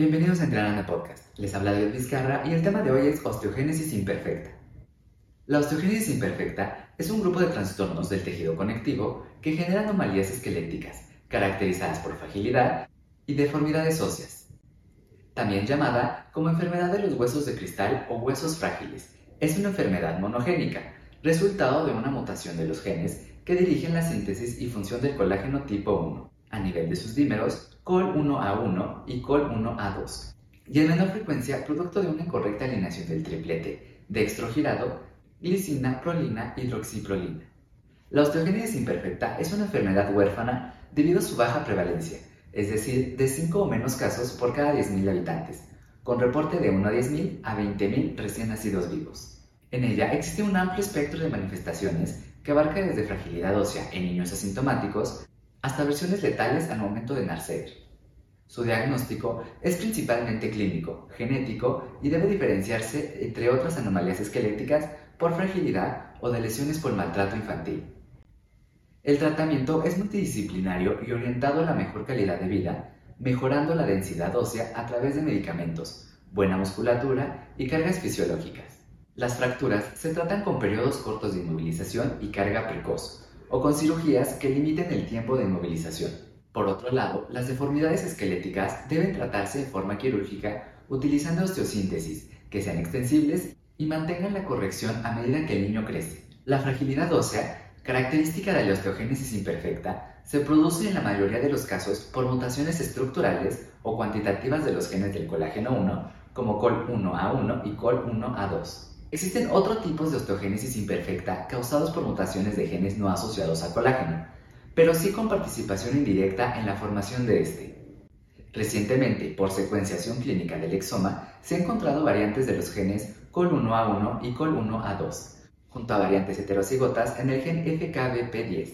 Bienvenidos a Entrenando Podcast. Les habla David Vizcarra y el tema de hoy es osteogénesis imperfecta. La osteogénesis imperfecta es un grupo de trastornos del tejido conectivo que generan anomalías esqueléticas caracterizadas por fragilidad y deformidades óseas, también llamada como enfermedad de los huesos de cristal o huesos frágiles. Es una enfermedad monogénica, resultado de una mutación de los genes que dirigen la síntesis y función del colágeno tipo 1 a nivel de sus dímeros COL1A1 y COL1A2, y en menor frecuencia producto de una incorrecta alineación del triplete dextrogirado, glicina, prolina, hidroxiprolina. La osteogénesis imperfecta es una enfermedad huérfana debido a su baja prevalencia, es decir, de 5 o menos casos por cada 10.000 habitantes, con reporte de 1 a 10.000 a 20.000 recién nacidos vivos. En ella existe un amplio espectro de manifestaciones que abarca desde fragilidad ósea en niños asintomáticos hasta versiones letales al momento de nacer. Su diagnóstico es principalmente clínico, genético y debe diferenciarse entre otras anomalías esqueléticas por fragilidad o de lesiones por maltrato infantil. El tratamiento es multidisciplinario y orientado a la mejor calidad de vida, mejorando la densidad ósea a través de medicamentos, buena musculatura y cargas fisiológicas. Las fracturas se tratan con periodos cortos de inmovilización y carga precoz, o con cirugías que limiten el tiempo de inmovilización. Por otro lado, las deformidades esqueléticas deben tratarse de forma quirúrgica utilizando osteosíntesis, que sean extensibles y mantengan la corrección a medida que el niño crece. La fragilidad ósea, característica de la osteogénesis imperfecta, se produce en la mayoría de los casos por mutaciones estructurales o cuantitativas de los genes del colágeno 1, como COL1A1 y COL1A2. Existen otros tipos de osteogénesis imperfecta causados por mutaciones de genes no asociados a colágeno, pero sí con participación indirecta en la formación de este. Recientemente, por secuenciación clínica del exoma, se han encontrado variantes de los genes COL1A1 y COL1A2, junto a variantes heterocigotas en el gen FKBP10.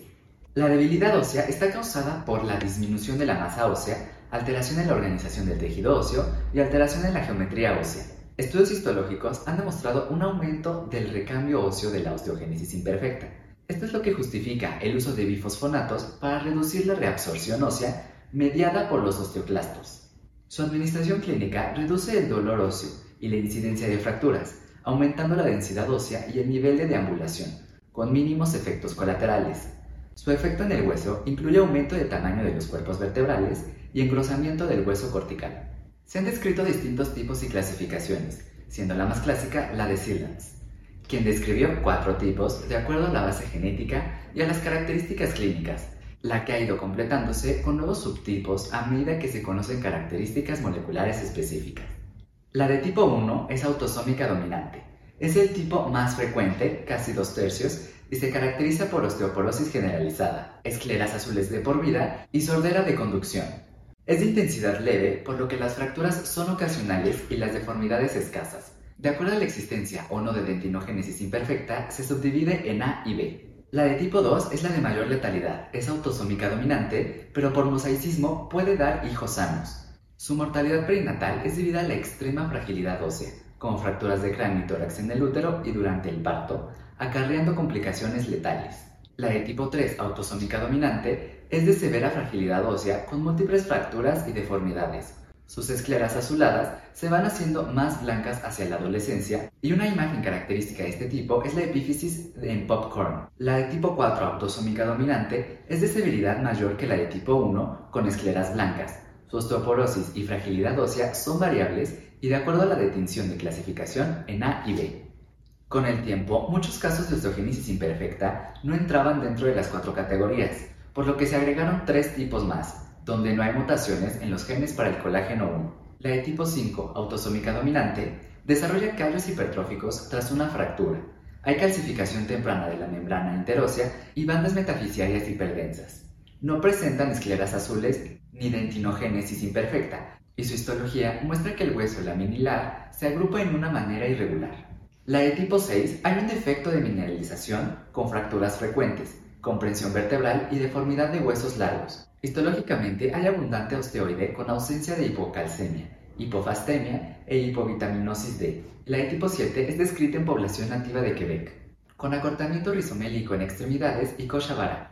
La debilidad ósea está causada por la disminución de la masa ósea, alteración en la organización del tejido óseo y alteración en la geometría ósea. Estudios histológicos han demostrado un aumento del recambio óseo de la osteogénesis imperfecta. Esto es lo que justifica el uso de bifosfonatos para reducir la reabsorción ósea mediada por los osteoclastos. Su administración clínica reduce el dolor óseo y la incidencia de fracturas, aumentando la densidad ósea y el nivel de deambulación, con mínimos efectos colaterales. Su efecto en el hueso incluye aumento de tamaño de los cuerpos vertebrales y engrosamiento del hueso cortical. Se han descrito distintos tipos y clasificaciones, siendo la más clásica la de Sirlans, quien describió cuatro tipos de acuerdo a la base genética y a las características clínicas, la que ha ido completándose con nuevos subtipos a medida que se conocen características moleculares específicas. La de tipo 1 es autosómica dominante. Es el tipo más frecuente, casi dos tercios, y se caracteriza por osteoporosis generalizada, escleras azules de por vida y sordera de conducción. Es de intensidad leve, por lo que las fracturas son ocasionales y las deformidades escasas. De acuerdo a la existencia o no de dentinogénesis imperfecta, se subdivide en A y B. La de tipo 2 es la de mayor letalidad, es autosómica dominante, pero por mosaicismo puede dar hijos sanos. Su mortalidad perinatal es debido a la extrema fragilidad ósea, con fracturas de cráneo y tórax en el útero y durante el parto, acarreando complicaciones letales. La de tipo 3, autosómica dominante, es de severa fragilidad ósea con múltiples fracturas y deformidades, sus escleras azuladas se van haciendo más blancas hacia la adolescencia y una imagen característica de este tipo es la epífisis en popcorn. La de tipo 4 autosómica dominante es de severidad mayor que la de tipo 1 con escleras blancas. Su osteoporosis y fragilidad ósea son variables y de acuerdo a la detención de clasificación en A y B. Con el tiempo, muchos casos de osteogénesis imperfecta no entraban dentro de las cuatro categorías, por lo que se agregaron tres tipos más, donde no hay mutaciones en los genes para el colágeno 1. La de tipo 5, autosómica dominante, desarrolla callos hipertróficos tras una fractura. Hay calcificación temprana de la membrana interósea y bandas metafisiarias hiperdensas. No presentan escleras azules ni dentinogénesis imperfecta, y su histología muestra que el hueso laminilar se agrupa en una manera irregular. La de tipo 6 hay un defecto de mineralización con fracturas frecuentes, comprensión vertebral y deformidad de huesos largos. Histológicamente hay abundante osteoide con ausencia de hipocalcemia, hipofastemia e hipovitaminosis D. La de tipo 7 es descrita en población nativa de Quebec, con acortamiento rizomélico en extremidades y coxa vara,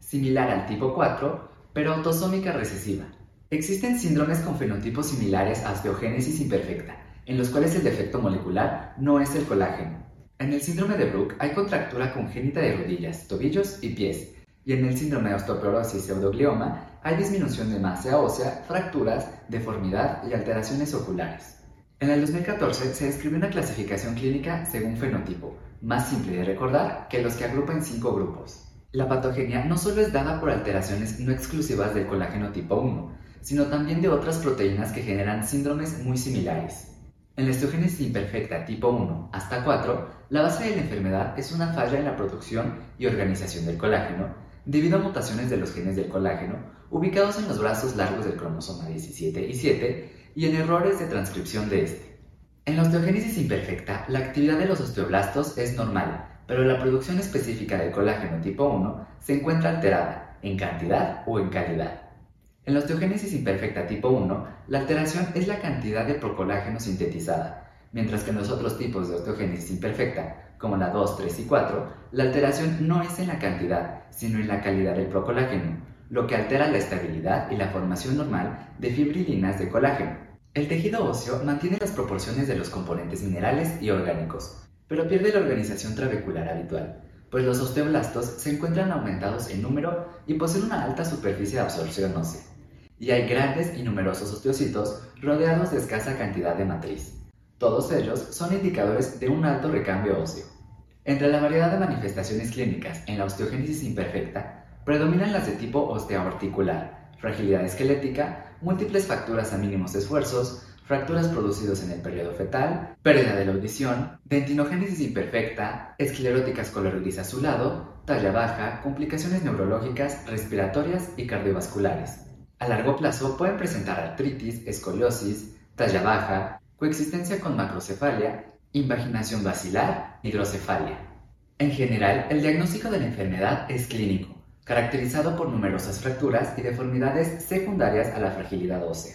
similar al tipo 4, pero autosómica recesiva. Existen síndromes con fenotipos similares a osteogénesis imperfecta, en los cuales el defecto molecular no es el colágeno. En el síndrome de Brooke hay contractura congénita de rodillas, tobillos y pies, y en el síndrome de osteoporosis pseudoglioma hay disminución de masa ósea, fracturas, deformidad y alteraciones oculares. En el 2014 se describió una clasificación clínica según fenotipo, más simple de recordar que los que agrupa en cinco grupos. La patogenia no solo es dada por alteraciones no exclusivas del colágeno tipo 1, sino también de otras proteínas que generan síndromes muy similares. En la osteogénesis imperfecta tipo 1 hasta 4, la base de la enfermedad es una falla en la producción y organización del colágeno, debido a mutaciones de los genes del colágeno ubicados en los brazos largos del cromosoma 17 y 7 y en errores de transcripción de este. En la osteogénesis imperfecta, la actividad de los osteoblastos es normal, pero la producción específica del colágeno tipo 1 se encuentra alterada, en cantidad o en calidad. En la osteogénesis imperfecta tipo 1, la alteración es la cantidad de procolágeno sintetizada, mientras que en los otros tipos de osteogénesis imperfecta, como la 2, 3 y 4, la alteración no es en la cantidad, sino en la calidad del procolágeno, lo que altera la estabilidad y la formación normal de fibrilinas de colágeno. El tejido óseo mantiene las proporciones de los componentes minerales y orgánicos, pero pierde la organización trabecular habitual, pues los osteoblastos se encuentran aumentados en número y poseen una alta superficie de absorción ósea, y hay grandes y numerosos osteocitos rodeados de escasa cantidad de matriz. Todos ellos son indicadores de un alto recambio óseo. Entre la variedad de manifestaciones clínicas en la osteogénesis imperfecta, Predominan las de tipo osteoarticular, fragilidad esquelética, múltiples fracturas a mínimos esfuerzos, fracturas producidas en el periodo fetal, pérdida de la audición, dentinogénesis imperfecta, escleróticas color gris azulado, talla baja, complicaciones neurológicas, respiratorias y cardiovasculares. A largo plazo pueden presentar artritis, escoliosis, talla baja, coexistencia con macrocefalia, invaginación basilar, hidrocefalia. En general, el diagnóstico de la enfermedad es clínico caracterizado por numerosas fracturas y deformidades secundarias a la fragilidad ósea,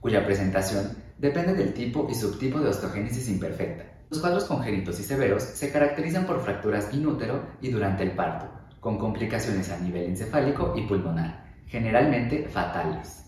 cuya presentación depende del tipo y subtipo de osteogénesis imperfecta. Los cuadros congénitos y severos se caracterizan por fracturas inútero y durante el parto, con complicaciones a nivel encefálico y pulmonar, generalmente fatales.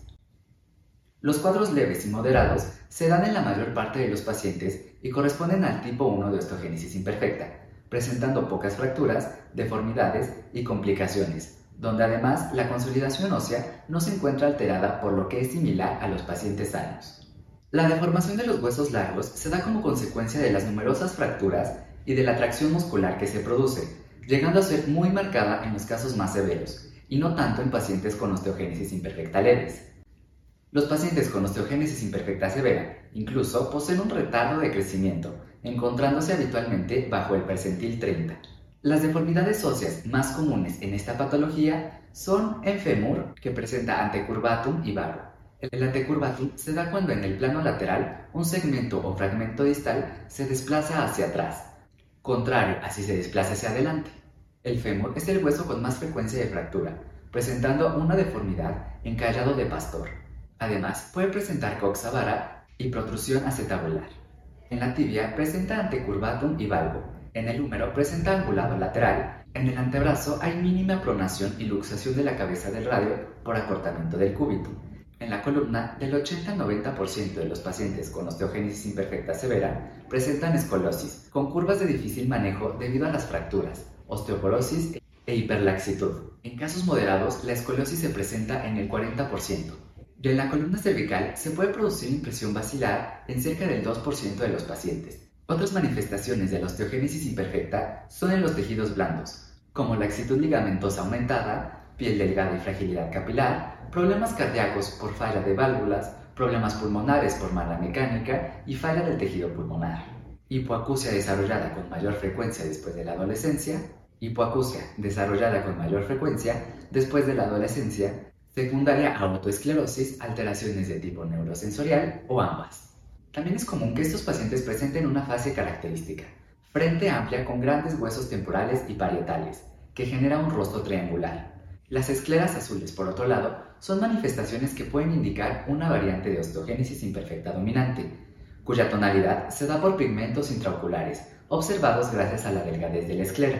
Los cuadros leves y moderados se dan en la mayor parte de los pacientes y corresponden al tipo 1 de osteogénesis imperfecta, presentando pocas fracturas, deformidades y complicaciones, donde además la consolidación ósea no se encuentra alterada por lo que es similar a los pacientes sanos. La deformación de los huesos largos se da como consecuencia de las numerosas fracturas y de la tracción muscular que se produce, llegando a ser muy marcada en los casos más severos, y no tanto en pacientes con osteogénesis imperfecta leves. Los pacientes con osteogénesis imperfecta severa incluso poseen un retardo de crecimiento, encontrándose habitualmente bajo el percentil 30. Las deformidades óseas más comunes en esta patología son en fémur, que presenta antecurvatum y barro. El antecurvatum se da cuando en el plano lateral un segmento o fragmento distal se desplaza hacia atrás, contrario a si se desplaza hacia adelante. El fémur es el hueso con más frecuencia de fractura, presentando una deformidad encallado de pastor. Además, puede presentar coxa vara y protrusión acetabular. En la tibia presenta antecurvatum y valgo. En el húmero presenta angulado lateral. En el antebrazo hay mínima pronación y luxación de la cabeza del radio por acortamiento del cúbito. En la columna, del 80 al 90% de los pacientes con osteogénesis imperfecta severa presentan escolosis, con curvas de difícil manejo debido a las fracturas, osteoporosis e hiperlaxitud. En casos moderados, la escoliosis se presenta en el 40%. Y en la columna cervical se puede producir impresión basilar en cerca del 2% de los pacientes. Otras manifestaciones de la osteogénesis imperfecta son en los tejidos blandos, como laxitud ligamentosa aumentada, piel delgada y fragilidad capilar, problemas cardíacos por falla de válvulas, problemas pulmonares por mala mecánica y falla del tejido pulmonar. Hipoacusia desarrollada con mayor frecuencia después de la adolescencia, hipoacusia desarrollada con mayor frecuencia después de la adolescencia secundaria a autoesclerosis, alteraciones de tipo neurosensorial o ambas. También es común que estos pacientes presenten una fase característica, frente amplia con grandes huesos temporales y parietales, que genera un rostro triangular. Las escleras azules, por otro lado, son manifestaciones que pueden indicar una variante de osteogénesis imperfecta dominante, cuya tonalidad se da por pigmentos intraoculares, observados gracias a la delgadez de la esclera.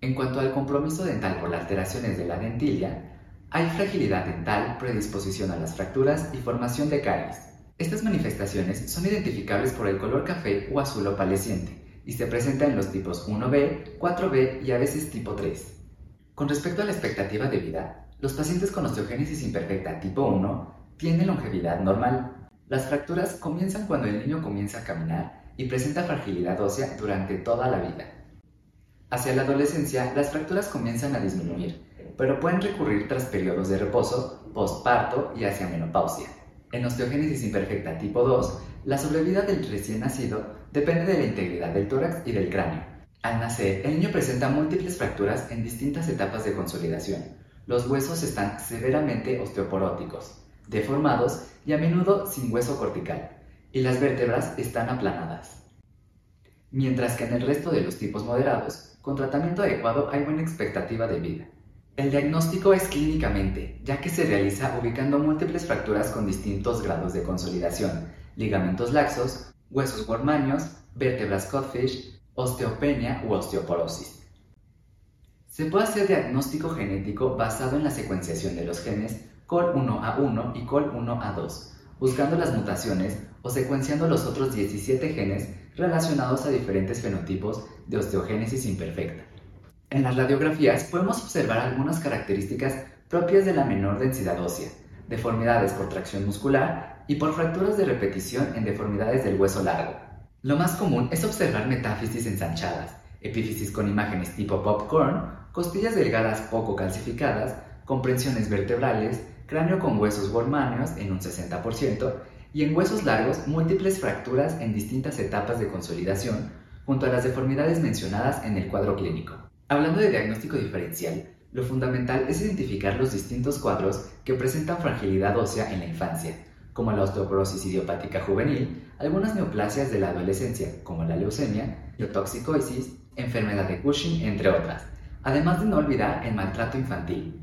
En cuanto al compromiso dental por las alteraciones de la dentilla, Hay fragilidad dental, predisposición a las fracturas y formación de caries. Estas manifestaciones son identificables por el color café o azul opaleciente y se presentan en los tipos 1B, 4B y a veces tipo 3. Con respecto a la expectativa de vida, los pacientes con osteogénesis imperfecta tipo 1 tienen longevidad normal. Las fracturas comienzan cuando el niño comienza a caminar y presenta fragilidad ósea durante toda la vida. Hacia la adolescencia, las fracturas comienzan a disminuir, pero pueden recurrir tras periodos de reposo, postparto y hacia menopausia. En osteogénesis imperfecta tipo 2, la sobrevida del recién nacido depende de la integridad del tórax y del cráneo. Al nacer, el niño presenta múltiples fracturas en distintas etapas de consolidación. Los huesos están severamente osteoporóticos, deformados y a menudo sin hueso cortical, y las vértebras están aplanadas. Mientras que en el resto de los tipos moderados, con tratamiento adecuado hay buena expectativa de vida. El diagnóstico es clínicamente, ya que se realiza ubicando múltiples fracturas con distintos grados de consolidación, ligamentos laxos, huesos wormáneos, vértebras codfish, osteopenia u osteoporosis. Se puede hacer diagnóstico genético basado en la secuenciación de los genes COL1A1 y COL1A2, buscando las mutaciones o secuenciando los otros 17 genes relacionados a diferentes fenotipos de osteogénesis imperfecta. En las radiografías podemos observar algunas características propias de la menor densidad ósea, deformidades por tracción muscular y por fracturas de repetición en deformidades del hueso largo. Lo más común es observar metáfisis ensanchadas, epífisis con imágenes tipo popcorn, costillas delgadas poco calcificadas, comprensiones vertebrales, cráneo con huesos wormáneos en un 60% y en huesos largos múltiples fracturas en distintas etapas de consolidación junto a las deformidades mencionadas en el cuadro clínico. Hablando de diagnóstico diferencial, lo fundamental es identificar los distintos cuadros que presentan fragilidad ósea en la infancia, como la osteoporosis idiopática juvenil, algunas neoplasias de la adolescencia, como la leucemia, biotoxicosis, enfermedad de Cushing, entre otras, además de no olvidar el maltrato infantil.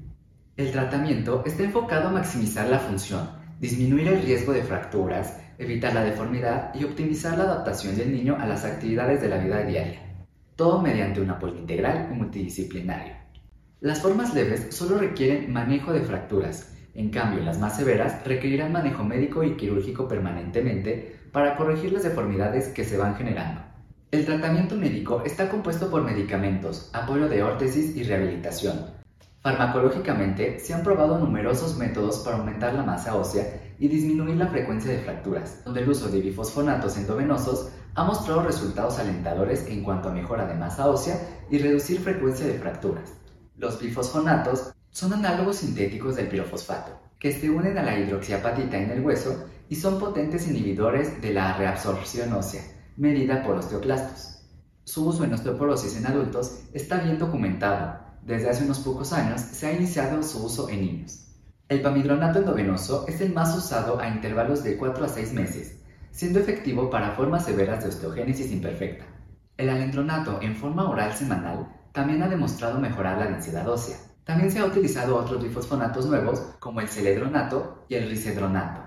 El tratamiento está enfocado a maximizar la función, disminuir el riesgo de fracturas, evitar la deformidad y optimizar la adaptación del niño a las actividades de la vida diaria todo mediante un apoyo integral y multidisciplinario. Las formas leves solo requieren manejo de fracturas, en cambio las más severas requerirán manejo médico y quirúrgico permanentemente para corregir las deformidades que se van generando. El tratamiento médico está compuesto por medicamentos, apoyo de órtesis y rehabilitación. Farmacológicamente se han probado numerosos métodos para aumentar la masa ósea y disminuir la frecuencia de fracturas, donde el uso de bifosfonatos endovenosos ha mostrado resultados alentadores en cuanto a mejora de masa ósea y reducir frecuencia de fracturas. Los bifosfonatos son análogos sintéticos del pirofosfato, que se unen a la hidroxiapatita en el hueso y son potentes inhibidores de la reabsorción ósea, medida por osteoclastos. Su uso en osteoporosis en adultos está bien documentado. Desde hace unos pocos años se ha iniciado su uso en niños. El pamidronato endovenoso es el más usado a intervalos de 4 a 6 meses siendo efectivo para formas severas de osteogénesis imperfecta. El alendronato en forma oral semanal también ha demostrado mejorar la densidad ósea. También se ha utilizado otros bifosfonatos nuevos como el celedronato y el risedronato.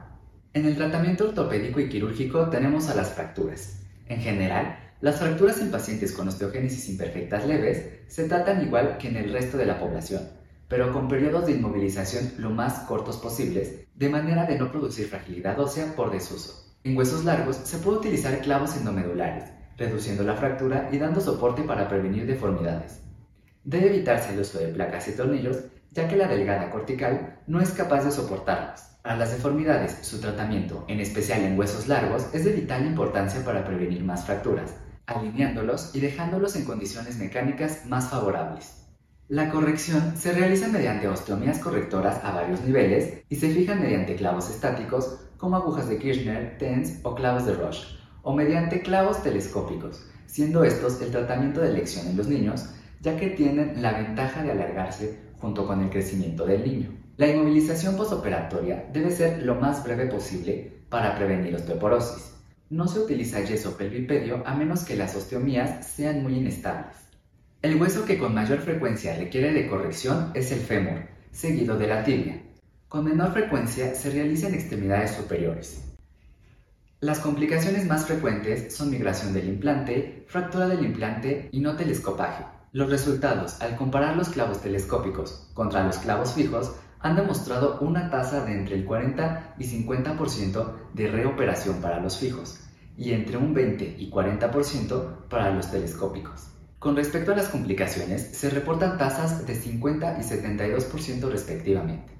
En el tratamiento ortopédico y quirúrgico tenemos a las fracturas. En general, las fracturas en pacientes con osteogénesis imperfectas leves se tratan igual que en el resto de la población, pero con periodos de inmovilización lo más cortos posibles, de manera de no producir fragilidad ósea por desuso. En huesos largos se puede utilizar clavos endomedulares, reduciendo la fractura y dando soporte para prevenir deformidades. Debe evitarse el uso de placas y tornillos, ya que la delgada cortical no es capaz de soportarlos. Para las deformidades, su tratamiento, en especial en huesos largos, es de vital importancia para prevenir más fracturas, alineándolos y dejándolos en condiciones mecánicas más favorables. La corrección se realiza mediante osteomías correctoras a varios niveles y se fijan mediante clavos estáticos como agujas de Kirchner, TENS o clavos de Roche, o mediante clavos telescópicos, siendo estos el tratamiento de elección en los niños, ya que tienen la ventaja de alargarse junto con el crecimiento del niño. La inmovilización postoperatoria debe ser lo más breve posible para prevenir osteoporosis. No se utiliza yeso pelvipedio a menos que las osteomías sean muy inestables. El hueso que con mayor frecuencia requiere de corrección es el fémur, seguido de la tibia, con menor frecuencia se realiza en extremidades superiores. Las complicaciones más frecuentes son migración del implante, fractura del implante y no telescopaje. Los resultados, al comparar los clavos telescópicos contra los clavos fijos, han demostrado una tasa de entre el 40 y 50% de reoperación para los fijos y entre un 20 y 40% para los telescópicos. Con respecto a las complicaciones, se reportan tasas de 50 y 72% respectivamente.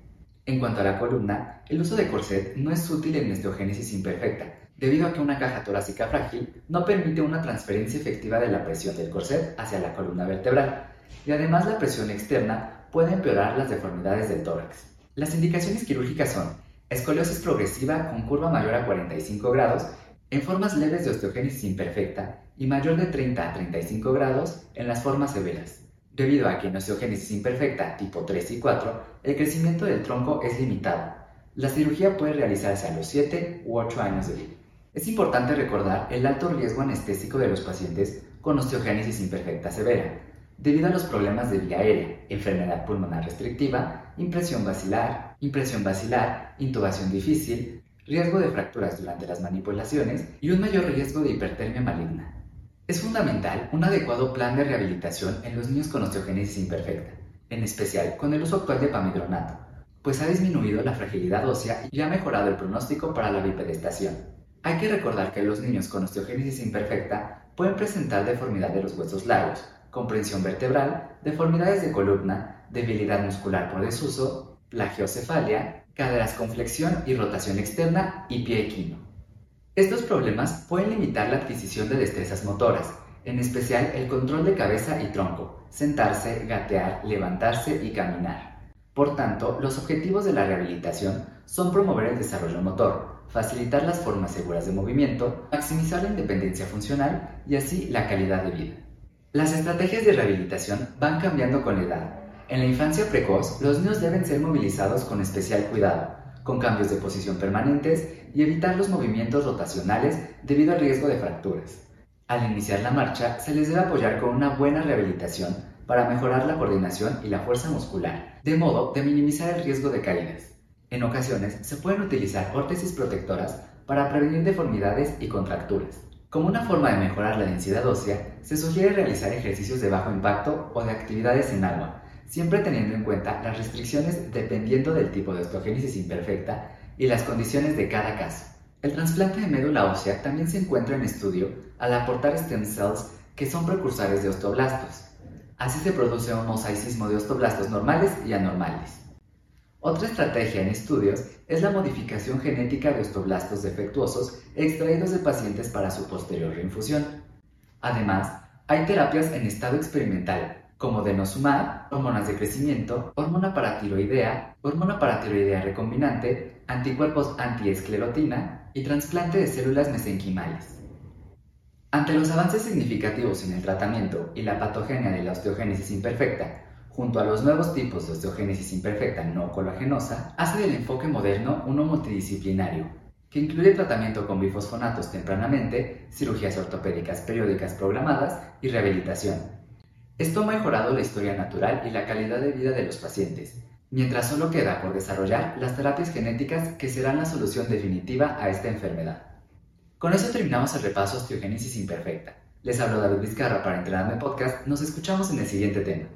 En cuanto a la columna, el uso de corset no es útil en osteogénesis imperfecta, debido a que una caja torácica frágil no permite una transferencia efectiva de la presión del corset hacia la columna vertebral, y además la presión externa puede empeorar las deformidades del tórax. Las indicaciones quirúrgicas son escoliosis progresiva con curva mayor a 45 grados en formas leves de osteogénesis imperfecta y mayor de 30 a 35 grados en las formas severas. Debido a que en osteogénesis imperfecta tipo 3 y 4, el crecimiento del tronco es limitado. La cirugía puede realizarse a los 7 u 8 años de vida. Es importante recordar el alto riesgo anestésico de los pacientes con osteogénesis imperfecta severa, debido a los problemas de vía aérea, enfermedad pulmonar restrictiva, impresión basilar, impresión basilar, intubación difícil, riesgo de fracturas durante las manipulaciones y un mayor riesgo de hipertermia maligna. Es fundamental un adecuado plan de rehabilitación en los niños con osteogénesis imperfecta, en especial con el uso actual de pamidronato, pues ha disminuido la fragilidad ósea y ha mejorado el pronóstico para la bipedestación. Hay que recordar que los niños con osteogénesis imperfecta pueden presentar deformidad de los huesos largos, comprensión vertebral, deformidades de columna, debilidad muscular por desuso, plagiocefalia, caderas con flexión y rotación externa y pie equino. Estos problemas pueden limitar la adquisición de destrezas motoras, en especial el control de cabeza y tronco, sentarse, gatear, levantarse y caminar. Por tanto, los objetivos de la rehabilitación son promover el desarrollo motor, facilitar las formas seguras de movimiento, maximizar la independencia funcional y así la calidad de vida. Las estrategias de rehabilitación van cambiando con la edad. En la infancia precoz, los niños deben ser movilizados con especial cuidado, con cambios de posición permanentes y evitar los movimientos rotacionales debido al riesgo de fracturas. Al iniciar la marcha, se les debe apoyar con una buena rehabilitación para mejorar la coordinación y la fuerza muscular, de modo de minimizar el riesgo de caídas. En ocasiones, se pueden utilizar órtesis protectoras para prevenir deformidades y contracturas. Como una forma de mejorar la densidad ósea, se sugiere realizar ejercicios de bajo impacto o de actividades en agua, siempre teniendo en cuenta las restricciones dependiendo del tipo de osteogénesis imperfecta y las condiciones de cada caso. El trasplante de médula ósea también se encuentra en estudio al aportar stem cells que son precursores de osteoblastos. Así se produce un mosaicismo de osteoblastos normales y anormales. Otra estrategia en estudios es la modificación genética de osteoblastos defectuosos extraídos de pacientes para su posterior reinfusión. Además, hay terapias en estado experimental como denosumab, hormonas de crecimiento, hormona paratiroidea, hormona paratiroidea recombinante, anticuerpos antiesclerotina y trasplante de células mesenquimales. Ante los avances significativos en el tratamiento y la patogenia de la osteogénesis imperfecta, junto a los nuevos tipos de osteogénesis imperfecta no colagenosa, hace del enfoque moderno uno multidisciplinario, que incluye tratamiento con bifosfonatos tempranamente, cirugías ortopédicas periódicas programadas y rehabilitación, esto ha mejorado la historia natural y la calidad de vida de los pacientes, mientras solo queda por desarrollar las terapias genéticas que serán la solución definitiva a esta enfermedad. Con eso terminamos el repaso osteogénesis imperfecta. Les hablo David Vizcarra para Entrenarme Podcast. Nos escuchamos en el siguiente tema.